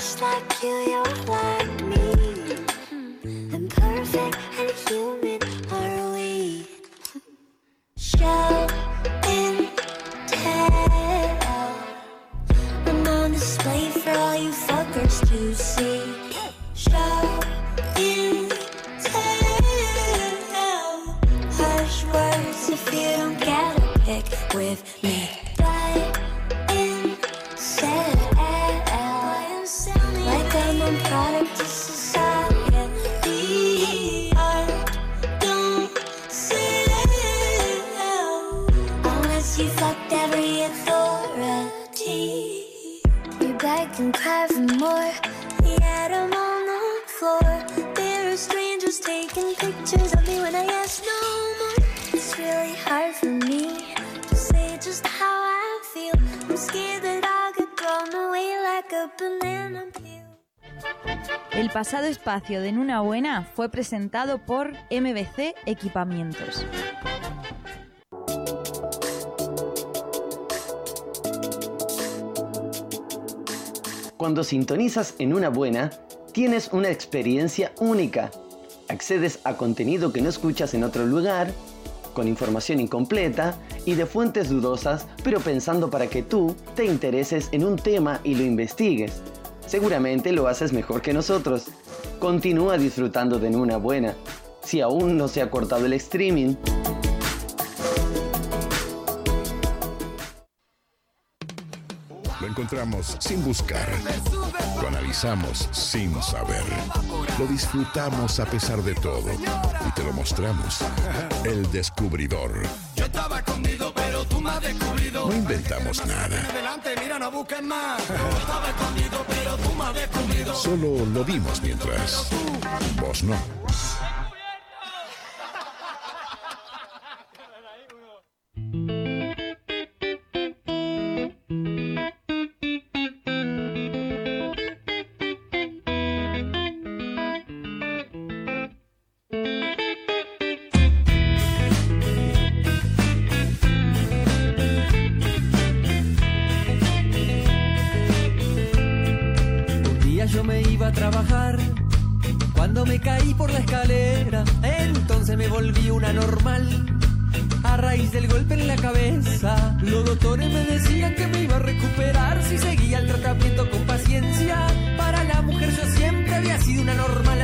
just like you, you're like El pasado espacio de En Buena fue presentado por MBC Equipamientos. Cuando sintonizas en una buena, tienes una experiencia única. Accedes a contenido que no escuchas en otro lugar, con información incompleta y de fuentes dudosas, pero pensando para que tú te intereses en un tema y lo investigues. Seguramente lo haces mejor que nosotros. Continúa disfrutando de una buena. Si aún no se ha cortado el streaming, encontramos sin buscar. Lo analizamos sin saber. Lo disfrutamos a pesar de todo. Y te lo mostramos. El descubridor. Yo estaba escondido, pero tú me has descubrido. No inventamos nada. Adelante, mira, no busques más. Yo estaba escondido, pero tú me has descubrido. Solo lo vimos mientras. Vos no. En la cabeza, los doctores me decían que me iba a recuperar si seguía el tratamiento con paciencia. Para la mujer yo siempre había sido una normal,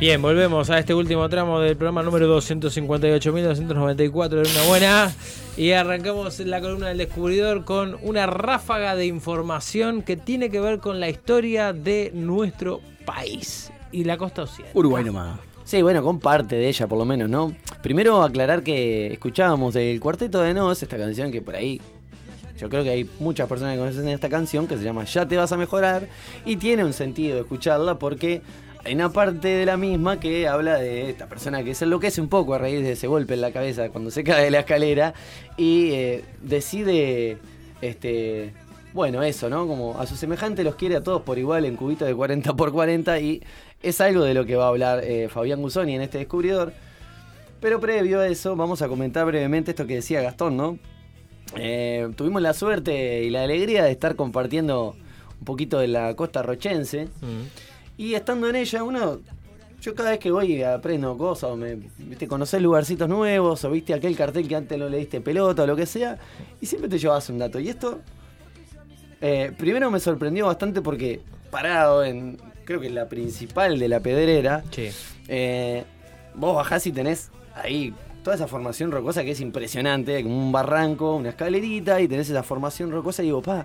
Bien, volvemos a este último tramo del programa número 258.294 de una buena. Y arrancamos la columna del descubridor con una ráfaga de información que tiene que ver con la historia de nuestro país y la costa occidental. Uruguay nomás. Sí, bueno, con parte de ella por lo menos, ¿no? Primero aclarar que escuchábamos del Cuarteto de Nos, esta canción que por ahí yo creo que hay muchas personas que conocen esta canción que se llama Ya te vas a mejorar y tiene un sentido escucharla porque hay una parte de la misma que habla de esta persona que se enloquece un poco a raíz de ese golpe en la cabeza cuando se cae de la escalera y eh, decide, este, bueno, eso, ¿no? Como a su semejante los quiere a todos por igual en cubitos de 40 por 40 y es algo de lo que va a hablar eh, Fabián Guzoni en este descubridor. Pero previo a eso, vamos a comentar brevemente esto que decía Gastón, ¿no? Eh, tuvimos la suerte y la alegría de estar compartiendo un poquito de la costa rochense. Y estando en ella, uno. Yo cada vez que voy aprendo cosas, o me, viste, conoces lugarcitos nuevos, o viste aquel cartel que antes no le diste pelota o lo que sea, y siempre te llevas un dato. Y esto, eh, primero me sorprendió bastante porque parado en, creo que la principal de la pedrera, eh, vos bajás y tenés ahí toda esa formación rocosa que es impresionante, como un barranco, una escalerita, y tenés esa formación rocosa y digo, pa.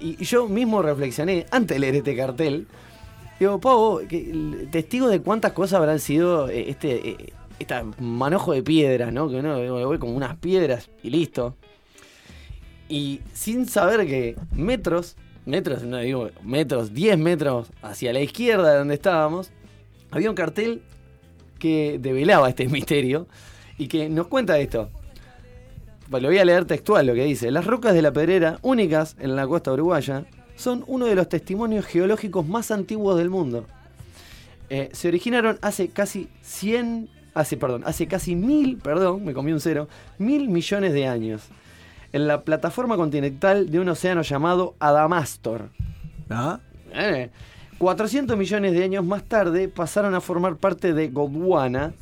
Y, y yo mismo reflexioné, antes de leer este cartel, digo, pa, vos, que el testigo de cuántas cosas habrán sido eh, este, esta manojo de piedras, ¿no? Que uno ve como unas piedras y listo. Y sin saber que metros, metros, no digo metros, 10 metros hacia la izquierda de donde estábamos, había un cartel que develaba este misterio y que nos cuenta esto. Lo voy a leer textual lo que dice. Las rocas de la pedrera, únicas en la costa uruguaya, son uno de los testimonios geológicos más antiguos del mundo. Eh, se originaron hace casi 100, hace, perdón, hace casi mil, perdón, me comí un cero, mil millones de años, en la plataforma continental de un océano llamado Adamastor. ¿Ah? Eh, 400 millones de años más tarde pasaron a formar parte de Gondwana,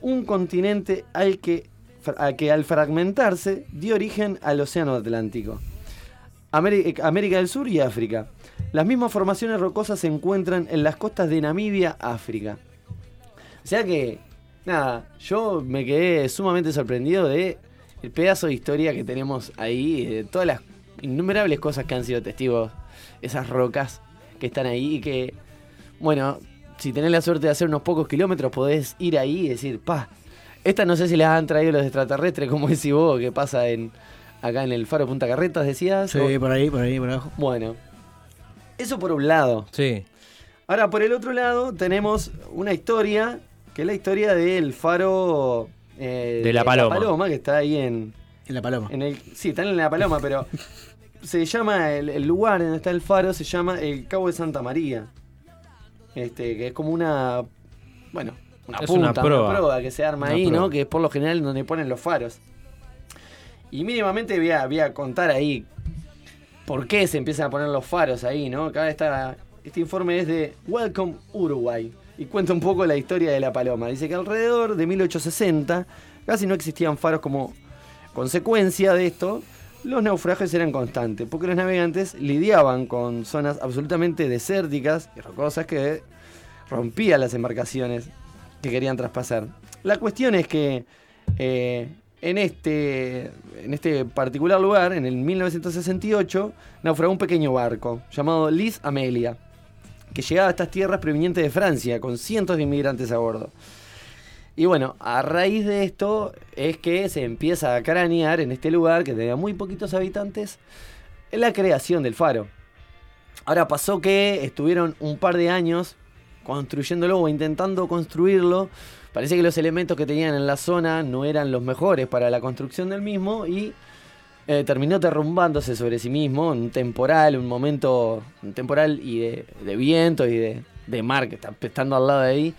un continente al que, al que al fragmentarse dio origen al Océano Atlántico. Eh, América del Sur y África. Las mismas formaciones rocosas se encuentran en las costas de Namibia, África. O sea que, nada, yo me quedé sumamente sorprendido de el pedazo de historia que tenemos ahí, de todas las innumerables cosas que han sido testigos, esas rocas que están ahí y que, bueno, si tenés la suerte de hacer unos pocos kilómetros, podés ir ahí y decir, pa, esta no sé si las han traído los extraterrestres, como decís vos, que pasa en acá en el faro Punta Carretas, decías. Sí, o- por ahí, por ahí, por abajo. Bueno, eso por un lado. Sí. Ahora, por el otro lado, tenemos una historia, que es la historia del faro eh, De La Paloma. que está ahí en, En la paloma. en el. Sí, está en La Paloma, pero se llama, el, el lugar donde está el faro se llama el Cabo de Santa María. Este, que es como una. Bueno, una Es punta, una proa. que se arma Una ahí. ¿no? Que es por lo general donde ponen los faros. Y mínimamente voy a, contar ahí por qué se empiezan a poner los faros ahí, ¿no? Acá está. Este informe es de Welcome Uruguay y cuenta un poco la historia de la paloma. Dice que alrededor de 1860 casi no existían faros como consecuencia de esto. Los naufragios eran constantes porque los navegantes lidiaban con zonas absolutamente desérticas y rocosas que rompían las embarcaciones que querían traspasar. La cuestión es que eh, en, este, en este particular lugar, en el 1968, naufragó un pequeño barco llamado Liz Amelia, que llegaba a estas tierras provenientes de Francia, con cientos de inmigrantes a bordo. Y bueno, a raíz de esto es que se empieza a cranear en este lugar, que tenía muy poquitos habitantes, la creación del faro. Ahora pasó que estuvieron un par de años construyéndolo o intentando construirlo. Parece que los elementos que tenían en la zona no eran los mejores para la construcción del mismo y eh, terminó derrumbándose sobre sí mismo en un temporal, un momento, un temporal y de, de viento y de, mar que está estando al lado de ahí,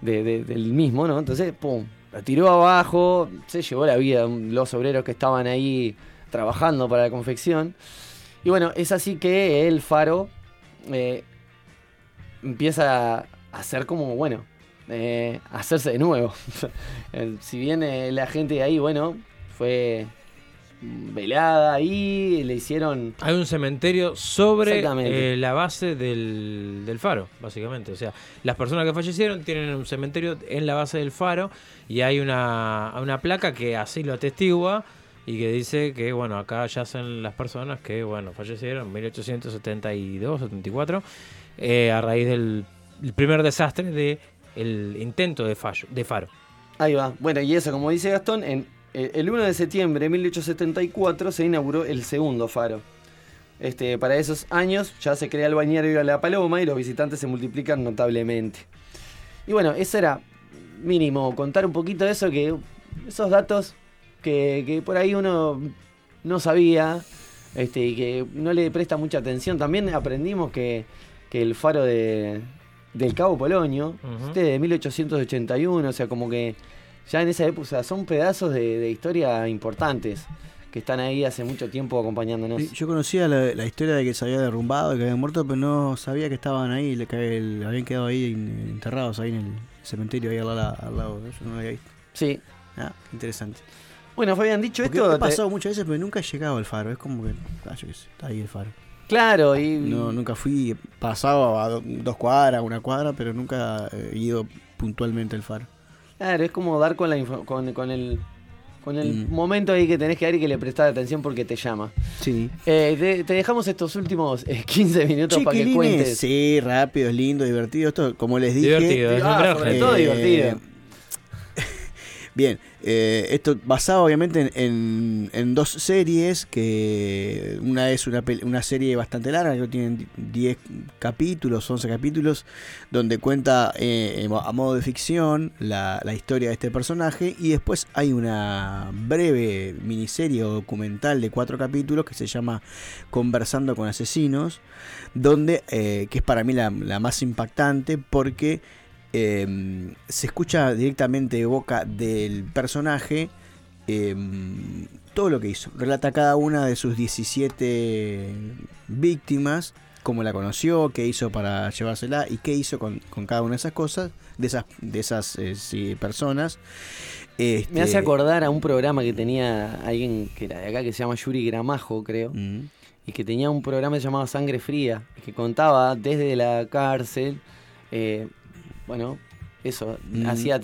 de- de- del mismo, ¿no? Entonces, pum, lo tiró abajo, se llevó la vida los obreros que estaban ahí trabajando para la confección. Y bueno, es así que el faro eh, empieza a hacer como, bueno, eh, a hacerse de nuevo. Eh, si bien eh, la gente de ahí, bueno, fue velada ahí, le hicieron... Hay un cementerio sobre eh, la base del, del faro, básicamente. O sea, las personas que fallecieron tienen un cementerio en la base del faro y hay una, una placa que así lo atestigua y que dice que, bueno, acá yacen las personas que, bueno, fallecieron en 1872, 74, eh, a raíz del el primer desastre de el intento de, fallo, de faro. Ahí va. Bueno, y eso, como dice Gastón, en, eh, el 1 de septiembre de 1874 se inauguró el segundo faro. Este, para esos años ya se crea el bañario de la Paloma y los visitantes se multiplican notablemente. Y bueno, eso era mínimo, contar un poquito de eso, que esos datos que, que por ahí uno no sabía este, y que no le presta mucha atención. También aprendimos que, que el faro de, del Cabo Polonio, este de 1881, o sea, como que ya en esa época, o sea, son pedazos de, de historia importantes que están ahí hace mucho tiempo acompañándonos. Yo conocía la, la historia de que se había derrumbado, que habían muerto, pero no sabía que estaban ahí, le- que el- habían quedado ahí enterrados ahí en el cementerio ahí al, lado- al lado. Yo no lo había visto. Sí. Ah, interesante. Bueno, Fabián, dicho Porque esto, he te- pasado muchas veces, pero nunca he llegado al faro. Es como que, ah, yo qué sé, está ahí el faro. Claro, y No, nunca fui, pasaba a do- dos cuadras, una cuadra, pero nunca he ido puntualmente al faro. claro, es como dar con la info- con, con el con el Mm. momento ahí que tenés que dar y que le prestás atención porque te llama. Sí. Eh, te, te dejamos estos últimos eh, 15 minutos para que cuentes. Sí, rápido, es lindo, divertido. Esto, como les dije. Divertido, es Ah, sobre todo divertido. Bien, eh, esto basado obviamente en, en- dos series, que una es una, una serie bastante larga, que tiene 10 capítulos, 11 capítulos, donde cuenta eh, a modo de ficción la, la historia de este personaje, y después hay una breve miniserie o documental de cuatro capítulos que se llama Conversando con Asesinos, donde, eh, que es para mí la, la más impactante porque eh, se escucha directamente de boca del personaje eh, todo lo que hizo. Relata cada una de sus 17 víctimas, cómo la conoció, qué hizo para llevársela y qué hizo con, con cada una de esas cosas, de esas, de esas eh, sí, personas. Este, Me hace acordar a un programa que tenía alguien que era de acá que se llama Yuri Gramajo, creo. Mm. Y que tenía un programa llamado Sangre Fría, que contaba desde la cárcel, eh, bueno, eso, Mm. hacía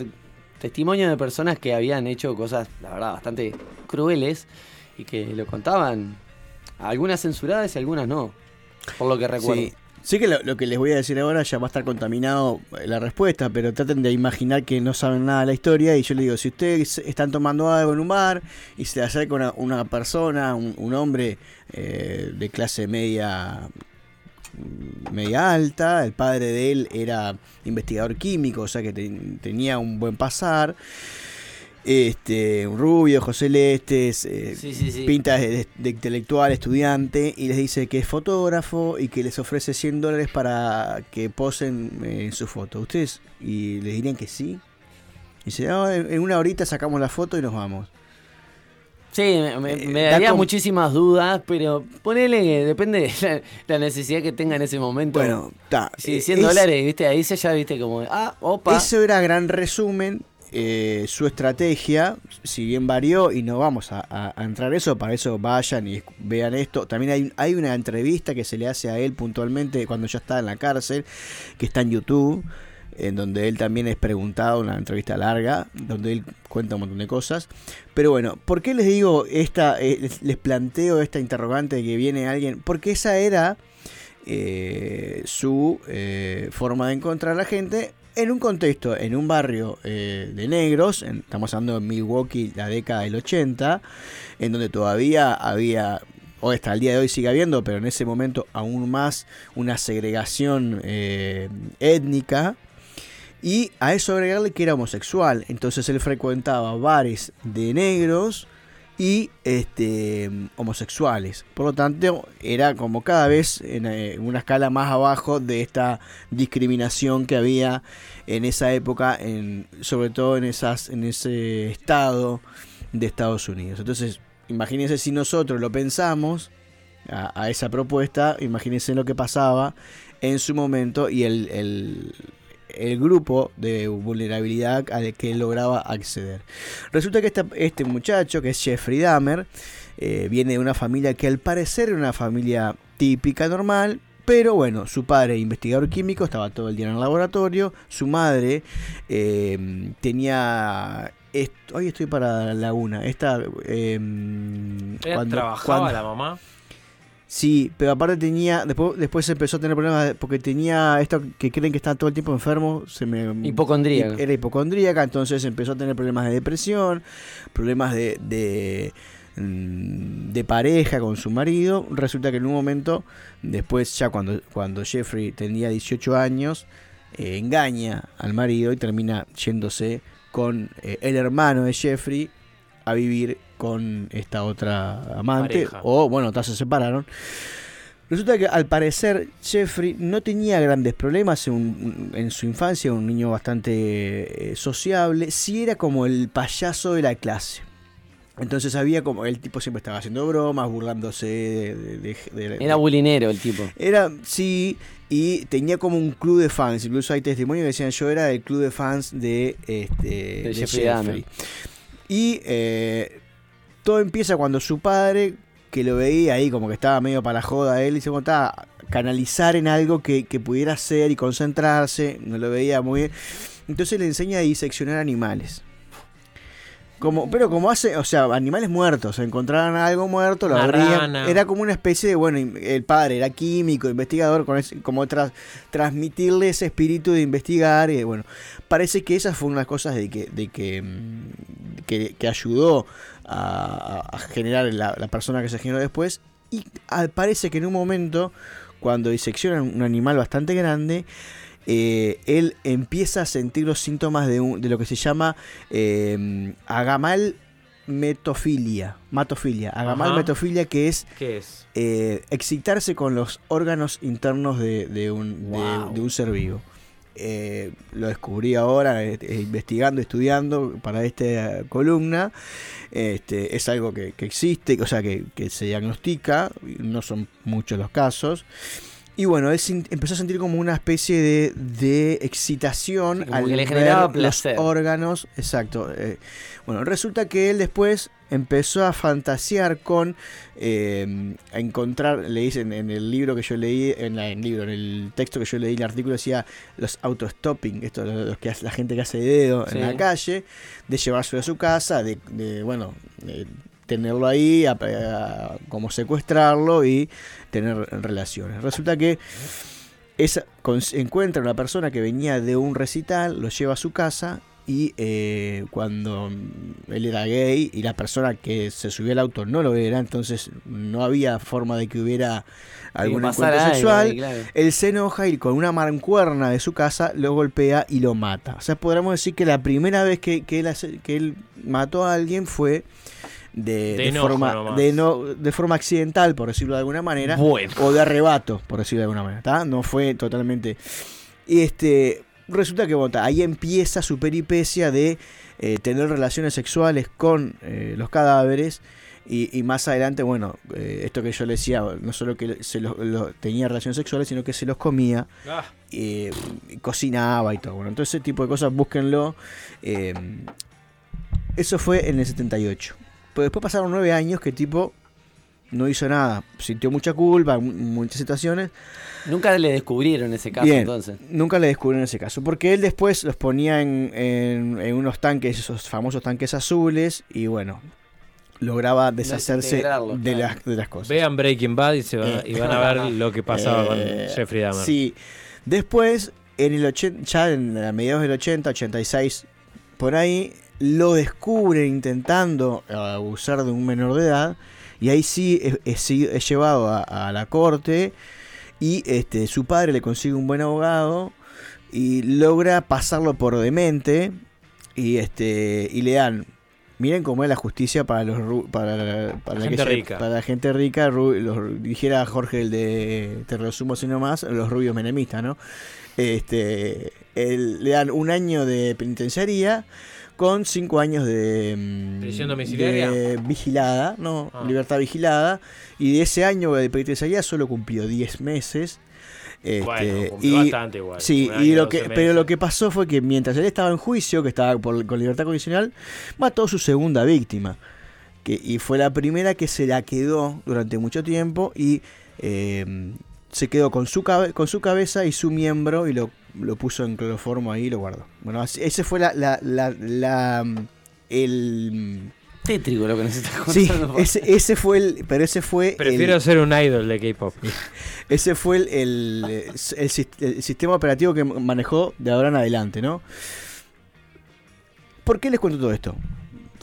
testimonio de personas que habían hecho cosas, la verdad, bastante crueles y que lo contaban, algunas censuradas y algunas no, por lo que recuerdo. Sí. Sí que lo, lo que les voy a decir ahora ya va a estar contaminado eh, la respuesta, pero traten de imaginar que no saben nada de la historia y yo les digo, si ustedes están tomando algo en un bar y se le acerca una, una persona, un, un hombre eh, de clase media media alta, el padre de él era investigador químico, o sea que te- tenía un buen pasar. Este, un rubio, José Lestes, eh, Sí, sí, sí. pinta de, de intelectual, estudiante, y les dice que es fotógrafo y que les ofrece 100 dólares para que posen eh, en su foto. ¿Ustedes y les dirían que sí? Y dice, "No, en en una horita sacamos la foto y nos vamos. Sí, me, me- Eh, da daría como- muchísimas dudas, pero ponele depende de la, la necesidad que tenga en ese momento. Bueno, está. Sí, eh, 100 es- dólares, viste, ahí se ya viste como, ah, opa. Eso era gran resumen. eh, su estrategia, si bien varió, y no vamos a, a- a entrar en eso, para eso vayan y vean esto. También hay, hay una entrevista que se le hace a él puntualmente cuando ya está en la cárcel, que está en YouTube, en donde él también es preguntado, una entrevista larga, donde él cuenta un montón de cosas. Pero bueno, ¿por qué les digo esta, eh, les, planteo esta interrogante de que viene alguien? Porque esa era eh, su eh, forma de encontrar a la gente en un contexto, en un barrio eh, de negros, estamos hablando de Milwaukee, la década del 80, en donde todavía había, o hasta el día de hoy sigue habiendo, pero en ese momento aún más una segregación eh, étnica. Y a eso agregarle que era homosexual. Entonces él frecuentaba bares de negros y este homosexuales. Por lo tanto, era como cada vez en eh, una escala más abajo de esta discriminación que había en esa época, en, sobre todo en esas, en ese estado de Estados Unidos. Entonces, imagínense si nosotros lo pensamos a, esa propuesta, imagínense lo que pasaba en su momento y el, el grupo de vulnerabilidad al que lograba acceder. Resulta que esta- este muchacho, que es Jeffrey Dahmer, eh, viene de una familia que al parecer era una familia típica, normal, pero bueno, su padre, investigador químico, estaba todo el día en el laboratorio, su madre eh, tenía... hoy estoy para la una. Esta, eh, cuando- trabajaba cuando- la mamá. Sí, pero aparte tenía, después, después empezó a tener problemas de- porque tenía esto que creen que está todo el tiempo enfermo, se me Hipocondríaca. Era hipocondríaca, entonces empezó a tener problemas de depresión, problemas de, de, mm, de pareja con su marido. Resulta que en un momento, después ya cuando, cuando Jeffrey tenía 18 años, eh, engaña al marido y termina yéndose con eh, el hermano de Jeffrey a vivir con esta otra amante. Pareja. O bueno, se separaron. Resulta que al parecer Jeffrey no tenía grandes problemas en, su infancia, un niño bastante eh, sociable, sí era como el payaso de la clase. Entonces había como, el tipo siempre estaba haciendo bromas, burlándose de... de- de- de- Era bulinero el tipo. era, sí, y tenía como un club de fans. Incluso hay testimonios que decían yo era el club de fans de, este, Jeffrey Dahmer. Y eh, todo empieza cuando su padre, que lo veía ahí como que estaba medio para la joda, él dice, como estaba canalizar en algo que, que pudiera hacer y concentrarse, no lo veía muy bien. Entonces le enseña a diseccionar animales. Como, pero como hace, o sea, animales muertos, encontraron algo muerto, lo abrían. Era como una especie de, bueno, el padre era químico, investigador, con ese- como tras, transmitirle ese espíritu de investigar. Y bueno, parece que esas fueron las cosas de que, de que, mm, que, que ayudó a, a generar la, la persona que se generó después. Y parece que en un momento, cuando diseccionan un animal bastante grande, eh, él empieza a sentir los síntomas de, un- de lo que se llama eh, agamal metofilia. Matofilia. Agamal Ajá. metofilia que es ¿Qué es? eh, excitarse con los órganos internos de, de un, de un ser vivo. Eh, lo descubrí ahora eh, eh, investigando, estudiando para esta columna. Este, es algo que, que existe, o sea, que, que se diagnostica, no son muchos los casos. Y bueno, él empezó a sentir como una especie de, de excitación Sí, al que le ver generaba los placer. órganos. Exacto. eh, bueno, resulta que él después empezó a fantasear con eh, a encontrar, le dicen en el libro que yo leí, en, la- en el libro, en el texto que yo leí, el artículo decía los autostopping, esto los, los que hace, la gente que hace dedo Sí. en la calle, de llevárselo a su casa, de, de, bueno, de tenerlo ahí, a- a- como secuestrarlo y tener relaciones. Resulta que esa, cons- encuentra una persona que venía de un recital, lo lleva a su casa y eh, cuando él era gay y la persona que se subió al auto no lo era, entonces no había forma de que hubiera algún encuentro sexual. ahí, claro. Él se enoja y con una mancuerna de su casa lo golpea y lo mata. O sea, podríamos decir que la primera vez que, que él, hace- que él mató a alguien fue de, De de enojo forma, nomás. de, no, de forma accidental, por decirlo de alguna manera, Bueno. o de arrebato, por decirlo de alguna manera. ¿tá? No fue totalmente... Este, resulta que bueno, ahí empieza su peripecia de eh, tener relaciones sexuales con eh, los cadáveres. Y, y más adelante, bueno, eh, esto que yo le decía, no solo que se los- lo- tenía relaciones sexuales, sino que se los comía Ah, eh, cocinaba y todo. Bueno, entonces ese tipo de cosas búsquenlo. Eh, eso fue en el 78. Pero después pasaron nueve años que tipo no hizo nada. Sintió mucha culpa en muchas situaciones. Nunca le descubrieron ese caso Bien, entonces. nunca le descubrieron ese caso. Porque él después los ponía en, en- en unos tanques, esos famosos tanques azules. Y bueno, lograba deshacerse de, claro. las, de las cosas. vean Breaking Bad y, se van, a- y van a ver lo que pasaba Eh, con Jeffrey Dahmer. Sí. Después, en el 80, ya en a mediados del 80, 86, por ahí, lo descubren intentando abusar de un menor de edad. Y ahí sí es, es- es llevado a, a la corte. Y este, su padre le consigue un buen abogado. Y logra pasarlo por demente. Y este. Y le dan. Miren cómo es la justicia para los para, la- para La gente rica. para la gente rica, los- dijera Jorge el de Te resumo sino más, los rubios menemistas, ¿no? Este, le dan un año de penitenciaría con cinco años de mm, ¿Prisión domiciliaria? de vigilada, no, Ah. libertad vigilada, y de ese año de penitenciaría solo cumplió 10 meses. Este, Bueno, cumplió bastante igual, Sí, un año, y lo 12 que, meses. pero lo que pasó fue que mientras él estaba en juicio, que estaba por- con libertad condicional, mató a su segunda víctima. Que, y fue la primera que se la quedó durante mucho tiempo y eh, se quedó con su, cabe- con su cabeza y su miembro y lo, lo puso en cloroformo ahí y lo guardó. Bueno, ese fue la, la, la, la, mm, el... Tétrico lo que nos está Sí, contando. ese, ese fue el... Pero ese fue... Prefiero el, ser un idol de K-pop. ese fue el, el, el sis- el sistema operativo que manejó de ahora en adelante, ¿no? ¿Por qué les cuento todo esto?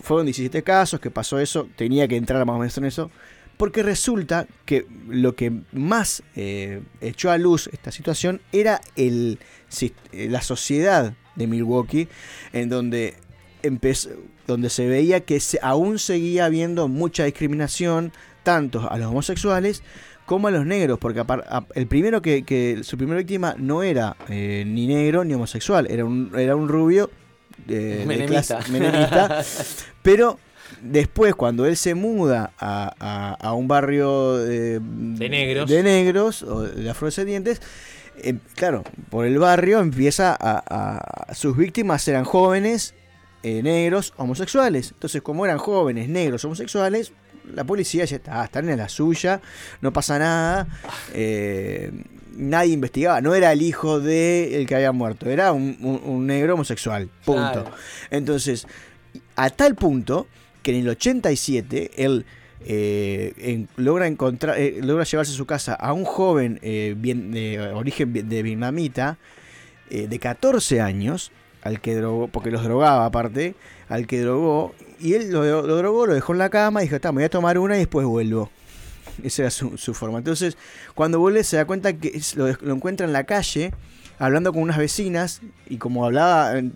Fueron 17 casos, que pasó eso, tenía que entrar más o menos en eso, porque resulta que lo que más eh, echó a luz esta situación era el, eh, la sociedad de Milwaukee, en donde, empezó, donde se veía que se, aún seguía habiendo mucha discriminación, tanto a los homosexuales como a los negros, porque el primero que, que su primera víctima no era eh, ni negro ni homosexual, era un, era un rubio eh, de clase- menemista, pero después cuando él se muda a, a- a un barrio de, De negros. de negros o de afrodescendientes, eh, claro, por el barrio empieza a, a- sus víctimas eran jóvenes, eh, negros, homosexuales. Entonces, como eran jóvenes, negros, homosexuales, la policía ya está, están en la suya, no pasa nada. eh, nadie investigaba, no era el hijo de el que había muerto, era un, un- un negro homosexual, punto. Claro. Entonces, A tal punto que en el 87 él eh, en- logra encontrar, eh, logra llevarse a su casa a un joven eh, bien- de origen de vietnamita eh, de 14 años, al que drogó, porque los drogaba aparte, al que drogó, y él lo, drogó, lo dejó en la cama y dijo, está, me voy a tomar una y después vuelvo. Esa era su, forma. Entonces, cuando vuelve se da cuenta que lo encuentra en la calle, hablando con unas vecinas, y como hablaba en-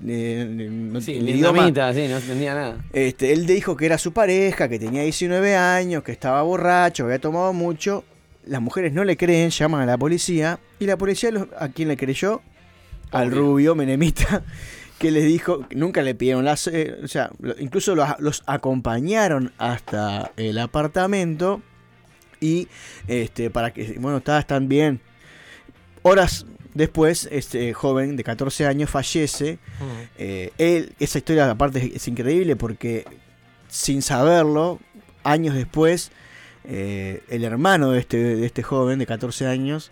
Sí, en idioma- sí, no entendía nada. este, él dijo que era su pareja, que tenía 19 años, que estaba borracho, había tomado mucho. Las mujeres no le creen, llaman a la policía. Y la policía, los- ¿a quién le creyó? Al Obvio. rubio menemita, que les dijo, nunca le pidieron las... eh, o sea, incluso los, los acompañaron hasta el apartamento. Y este, para que, bueno, está, están bien. Horas después, este joven de 14 años fallece. Eh, él, esa historia aparte es, es increíble porque sin saberlo, años después, eh, el hermano de este, de este joven de 14 años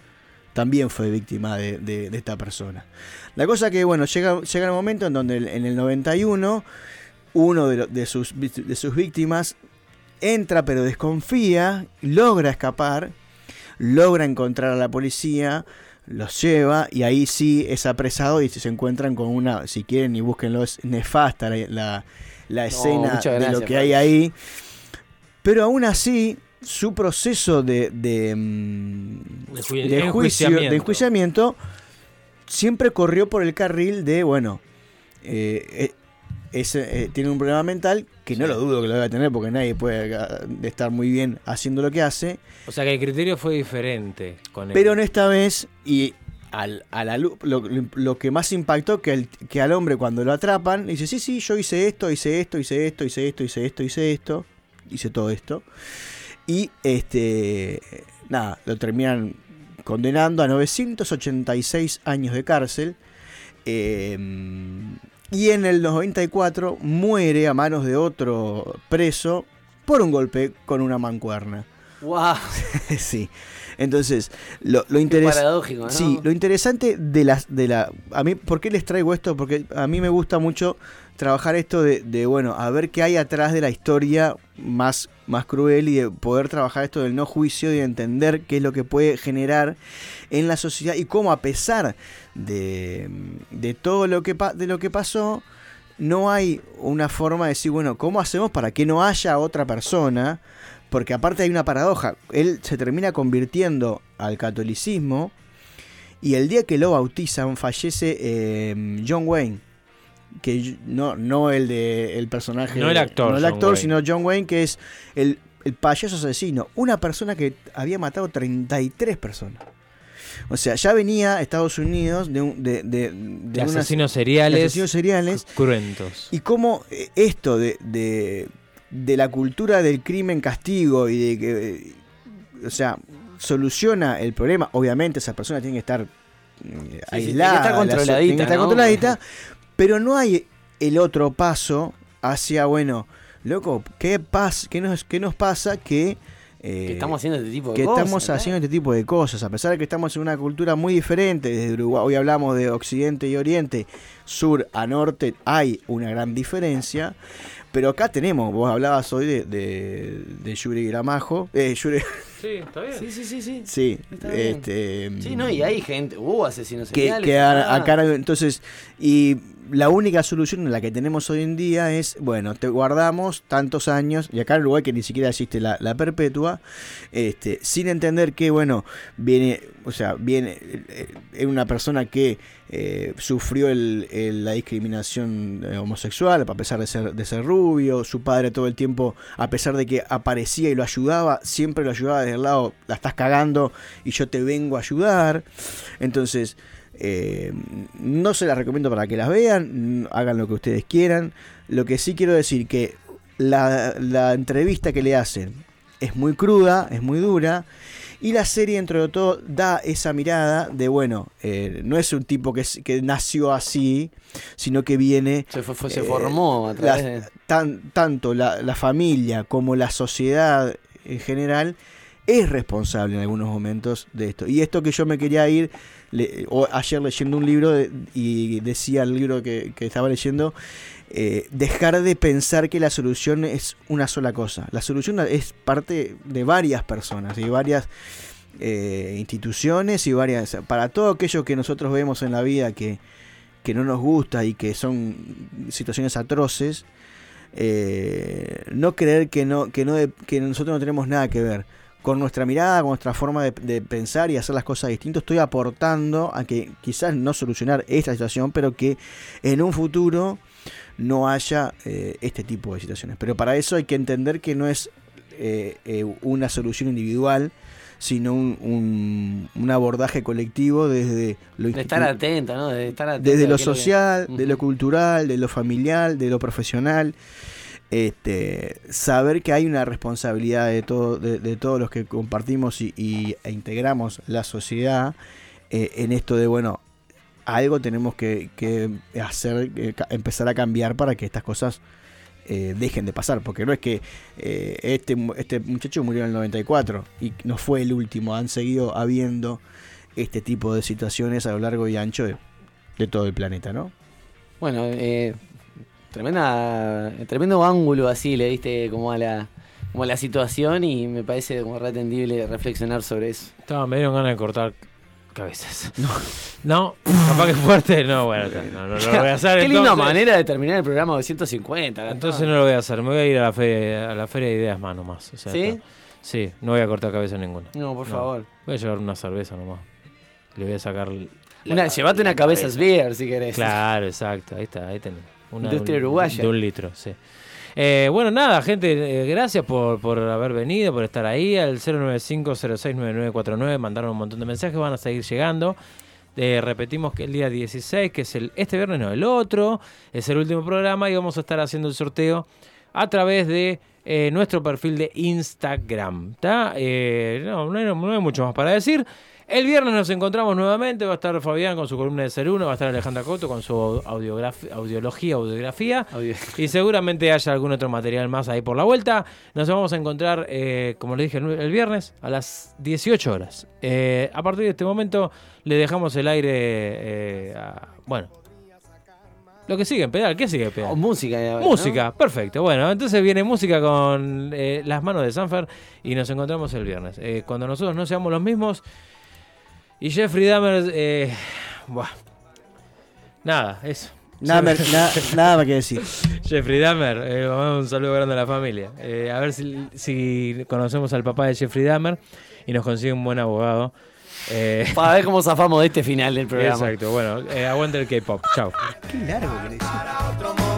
también fue víctima de, de- de esta persona. La cosa que, bueno, llega, llega el momento en donde el- en el 91 uno de, lo- de sus, de sus víctimas entra pero desconfía, logra escapar, logra encontrar a la policía, los lleva y ahí sí es apresado y se encuentran con una, si quieren y búsquenlo, es nefasta la, la- la escena de lo que hay ahí. Pero aún así, su proceso de, de, mm, De ju- de juicio, enjuiciamiento. de enjuiciamiento siempre corrió por el carril de, bueno, eh, eh, es, eh, tiene un problema mental que no lo dudo que lo debe tener porque nadie puede ah, estar muy bien haciendo lo que hace. O sea que el criterio fue diferente con él. Pero en esta vez, y al, a la lo, lo que más impactó que, el, que al hombre cuando lo atrapan, dice, sí, sí, yo hice esto, hice esto, hice esto, hice esto, hice esto, hice esto, hice todo esto. Y este, nada, lo terminan condenando a 986 años de cárcel. Eh, y en el 94 muere a manos de otro preso por un golpe con una mancuerna. ¡Wow! sí. Entonces, lo, lo interesante. paradójico, ¿no? Sí, lo interesante de las de la a mí ¿por qué les traigo esto? Porque a mí me gusta mucho trabajar esto de, de, bueno, a ver qué hay atrás de la historia más más cruel y de poder trabajar esto del no juicio y de entender qué es lo que puede generar en la sociedad y cómo a pesar de, de todo lo que de lo que pasó no hay una forma de decir, bueno, ¿cómo hacemos para que no haya otra persona? Porque aparte hay una paradoja. Él se termina convirtiendo al catolicismo y el día que lo bautizan fallece eh, John Wayne. Que no, no el de el personaje. No el actor, No el actor, sino John Wayne, que es el, el payaso asesino. Una persona que había matado 33 personas. O sea, ya venía a Estados Unidos de, un, de, de, de de unas- asesinos seriales asesinos seriales. cruentos. Y cómo eh, esto de, de, la cultura del crimen castigo y de que, eh, o sea, soluciona el problema. Obviamente esa persona tiene que estar eh, tiene que aislada, la- controladita, tiene que estar ¿no? controladita, pero no hay el otro paso hacia, bueno, loco, ¿qué, pas qué, nos, qué nos pasa que... eh, Que estamos haciendo este tipo de que cosas. estamos haciendo este tipo de cosas, a pesar de que estamos en una cultura muy diferente, desde Uruguay, hoy hablamos de Occidente y Oriente, sur a norte, hay una gran diferencia, pero acá tenemos, vos hablabas hoy de, de, de Yuri Gramajo, eh, Yuri, Sí, está bien. Sí, sí, sí, sí. sí, Está bien. este, Sí, no, y hay gente, hubo asesinos que, seriales. que ah. acá entonces y la única solución en la que tenemos hoy en día es bueno te guardamos tantos años y acá en Uruguay que ni siquiera existe la, la perpetua este sin entender que bueno viene o sea viene eh, eh, una persona que eh, sufrió la discriminación eh, homosexual a pesar de ser de ser rubio su padre todo el tiempo a pesar de que aparecía y lo ayudaba siempre lo ayudaba desde el lado la estás cagando y yo te vengo a ayudar entonces, eh, no se las recomiendo para que las vean, hagan lo que ustedes quieran. Lo que sí quiero decir que la, la entrevista que le hacen es muy cruda, es muy dura. Y la serie, entre todo, da esa mirada de, bueno, eh, no es un tipo que, nació así, sino que viene Se, fue- fue- se eh, formó a través de... tan, tanto la, la familia como la sociedad en general es responsable en algunos momentos de esto. Y esto que yo me quería ir, le- o ayer leyendo un libro de- y decía el libro que, estaba leyendo, eh, dejar de pensar que la solución es una sola cosa. La solución es parte de varias personas y varias eh, instituciones y varias... Para todo aquello que nosotros vemos en la vida que, que no nos gusta y que son situaciones atroces, eh, no creer que no que no que nosotros no tenemos nada que ver con nuestra mirada, con nuestra forma de, de pensar y hacer las cosas distintas, estoy aportando a que quizás no solucionar esta situación, pero que en un futuro no haya eh, este tipo de situaciones. Pero para eso hay que entender que no es eh, eh, una solución individual, sino un, un- un abordaje colectivo desde lo De estar ¿no? De estar desde lo social, de lo cultural, de lo familiar, de lo profesional. Este, saber que hay una responsabilidad de, todo, de, todos los que compartimos y, e integramos la sociedad eh, en esto de, bueno, algo tenemos que, hacer, eh, empezar a cambiar para que estas cosas eh, dejen de pasar, porque no es que eh, este, este muchacho murió en el 94 y no fue el último, han seguido habiendo este tipo de situaciones a lo largo y ancho de, de todo el planeta, ¿no? Bueno, eh, tremenda, tremendo ángulo así le diste como a la, como a la situación y me parece como retendible reflexionar sobre eso. Estaba, me dieron ganas de cortar cabezas. No. No, capaz que fuerte, no, bueno, no, no, no lo voy a hacer. Qué linda manera de terminar el programa 250. Gastón. Entonces no lo voy a hacer, me voy a ir a la feria, a la feria de ideas más nomás. o sea, ¿Sí? está- Sí, no voy a cortar cabeza ninguna. No, por favor. Voy a llevar una cerveza nomás. Le voy a sacar. la- Una, llevate una cabeza beer si querés. Claro, exacto, ahí está, ahí tenés. Una Industria de un- uruguaya. De un litro, sí. Eh, bueno, nada, gente, eh, gracias por, por haber venido, por estar ahí. Al 095-069949, mandaron un montón de mensajes, van a seguir llegando. Eh, repetimos que el día 16, que es el este viernes, no, el otro, es el último programa y vamos a estar haciendo el sorteo a través de nuestro perfil de Instagram. ¿tá? No, no hay, no hay mucho más para decir. El viernes nos encontramos nuevamente. Va a estar Fabián con su columna de Ser Uno, va a estar Alejandra Coto con su audiología, audiografía. Audio- Y seguramente haya algún otro material más ahí por la vuelta. Nos vamos a encontrar, eh, como le dije, el viernes a las 18 horas. Eh, a partir de este momento le dejamos el aire eh, a... Bueno. Lo que sigue en pedal, ¿qué sigue en pedal? Oh, música. ¿no? Música, perfecto. Bueno, entonces viene música con eh, las manos de Sanfer y nos encontramos el viernes. Eh, cuando nosotros no seamos los mismos. Y Jeffrey Dahmer, eh, buah. nada, eso. Nada, me- na- nada más que decir. Jeffrey Dahmer, eh, un saludo grande a la familia. Eh, a ver si, si conocemos al papá de Jeffrey Dahmer y nos consigue un buen abogado. Eh, Para ver cómo zafamos de este final del programa. exacto, bueno, eh, aguante el K-pop. Chao. Qué largo que